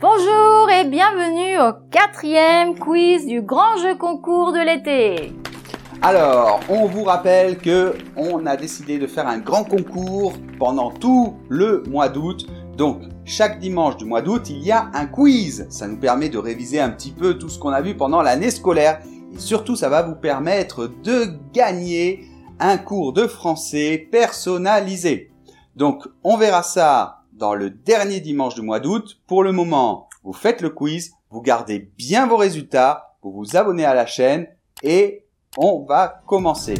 Bonjour et bienvenue au quatrième quiz du grand jeu concours de l'été. Alors, on vous rappelle que on a décidé de faire un grand concours pendant tout le mois d'août. Donc, chaque dimanche du mois d'août, il y a un quiz. Ça nous permet de réviser un petit peu tout ce qu'on a vu pendant l'année scolaire. Et surtout, ça va vous permettre de gagner un cours de français personnalisé. Donc, on verra ça dans le dernier dimanche du mois d'août. Pour le moment, vous faites le quiz, vous gardez bien vos résultats, vous vous abonnez à la chaîne et on va commencer.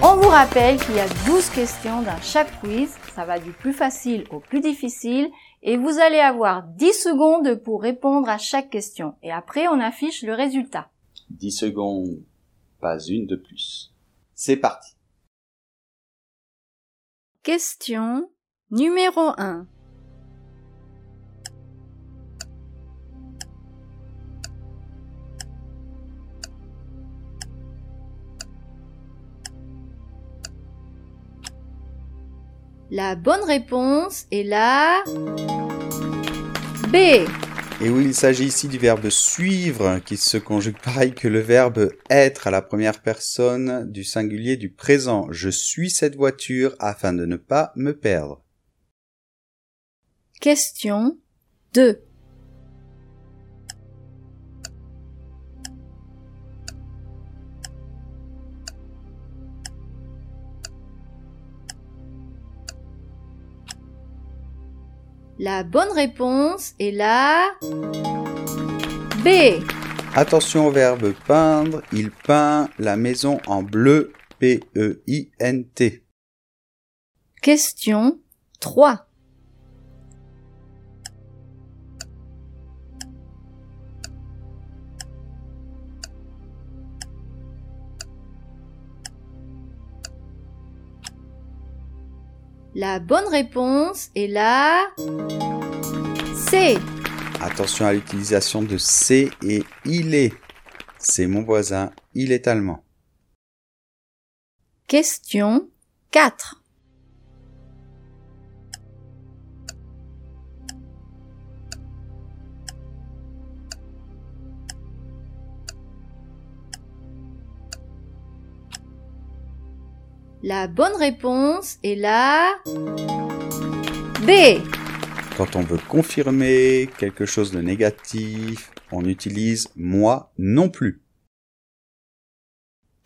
On vous rappelle qu'il y a 12 questions dans chaque quiz. Ça va du plus facile au plus difficile. Et vous allez avoir 10 secondes pour répondre à chaque question. Et après, on affiche le résultat. 10 secondes, pas une de plus. C'est parti. Question numéro 1. La bonne réponse est la B. Et oui, il s'agit ici du verbe suivre qui se conjugue pareil que le verbe être à la première personne du singulier du présent. Je suis cette voiture afin de ne pas me perdre. Question 2. La bonne réponse est la B. Attention au verbe peindre. Il peint la maison en bleu. P-E-I-N-T. Question 3. La bonne réponse est la C. Attention à l'utilisation de C et il est. C'est mon voisin, il est allemand. Question 4. La bonne réponse est la B. Quand on veut confirmer quelque chose de négatif, on utilise moi non plus.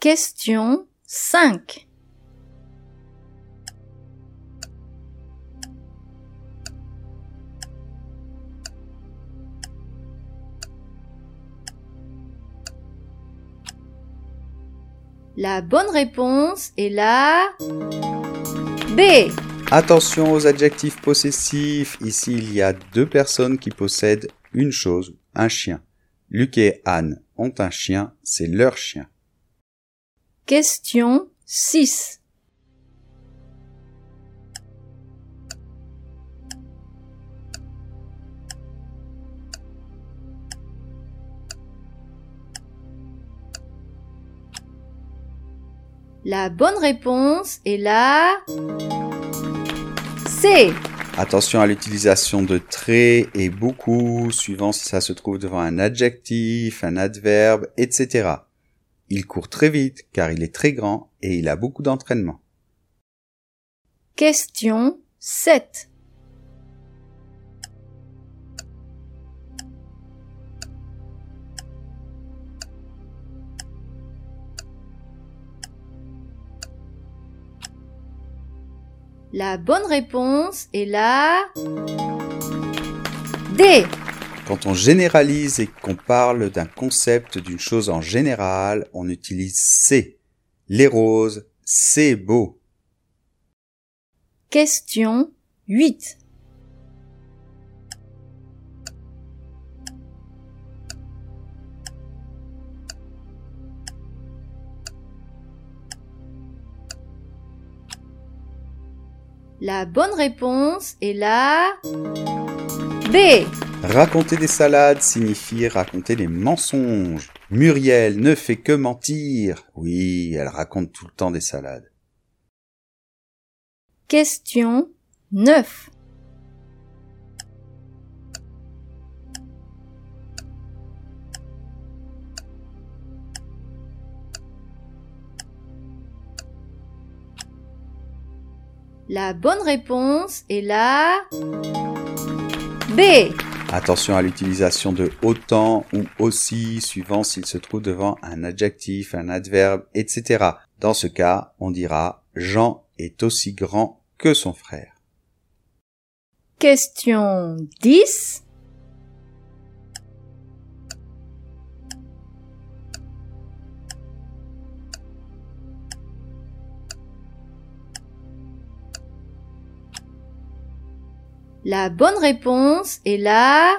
Question 5. La bonne réponse est la B. Attention aux adjectifs possessifs. Ici, il y a deux personnes qui possèdent une chose, un chien. Luc et Anne ont un chien, c'est leur chien. Question 6. La bonne réponse est la C. Attention à l'utilisation de très et beaucoup, suivant si ça se trouve devant un adjectif, un adverbe, etc. Il court très vite car il est très grand et il a beaucoup d'entraînement. Question 7. La bonne réponse est la D. Quand on généralise et qu'on parle d'un concept, d'une chose en général, on utilise c'est. Les roses, c'est beau. Question 8. La bonne réponse est la B. Raconter des salades signifie raconter des mensonges. Muriel ne fait que mentir. Oui, elle raconte tout le temps des salades. Question 9. La bonne réponse est la B. Attention à l'utilisation de autant ou aussi suivant s'il se trouve devant un adjectif, un adverbe, etc. Dans ce cas, on dira Jean est aussi grand que son frère. Question 10. La bonne réponse est la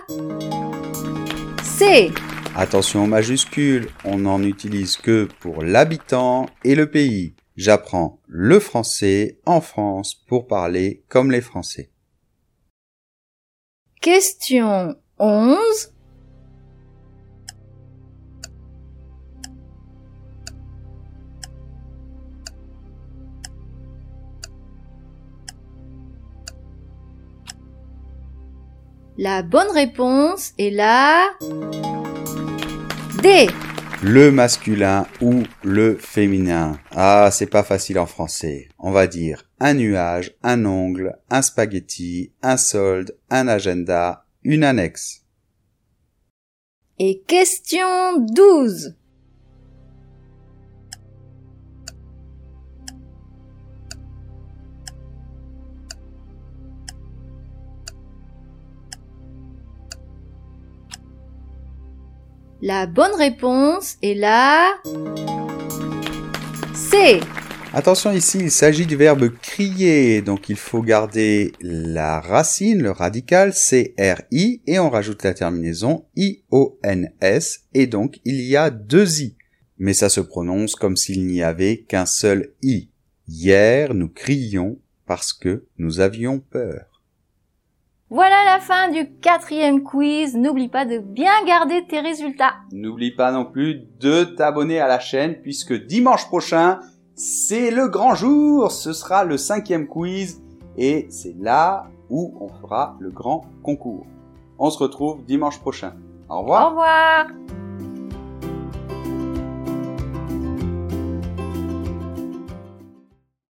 C. Attention aux majuscules, on n'en utilise que pour l'habitant et le pays. J'apprends le français en France pour parler comme les Français. Question 11. La bonne réponse est la D. Le masculin ou le féminin. Ah, c'est pas facile en français. On va dire un nuage, un ongle, un spaghetti, un solde, un agenda, une annexe. Et question 12. La bonne réponse est la C. Attention ici, il s'agit du verbe crier, donc il faut garder la racine, le radical CRI, et on rajoute la terminaison IONS, et donc il y a deux I. Mais ça se prononce comme s'il n'y avait qu'un seul I. Hier, nous crions parce que nous avions peur. Voilà la fin du quatrième quiz. N'oublie pas de bien garder tes résultats. N'oublie pas non plus de t'abonner à la chaîne puisque dimanche prochain, c'est le grand jour. Ce sera le cinquième quiz et c'est là où on fera le grand concours. On se retrouve dimanche prochain. Au revoir. Au revoir.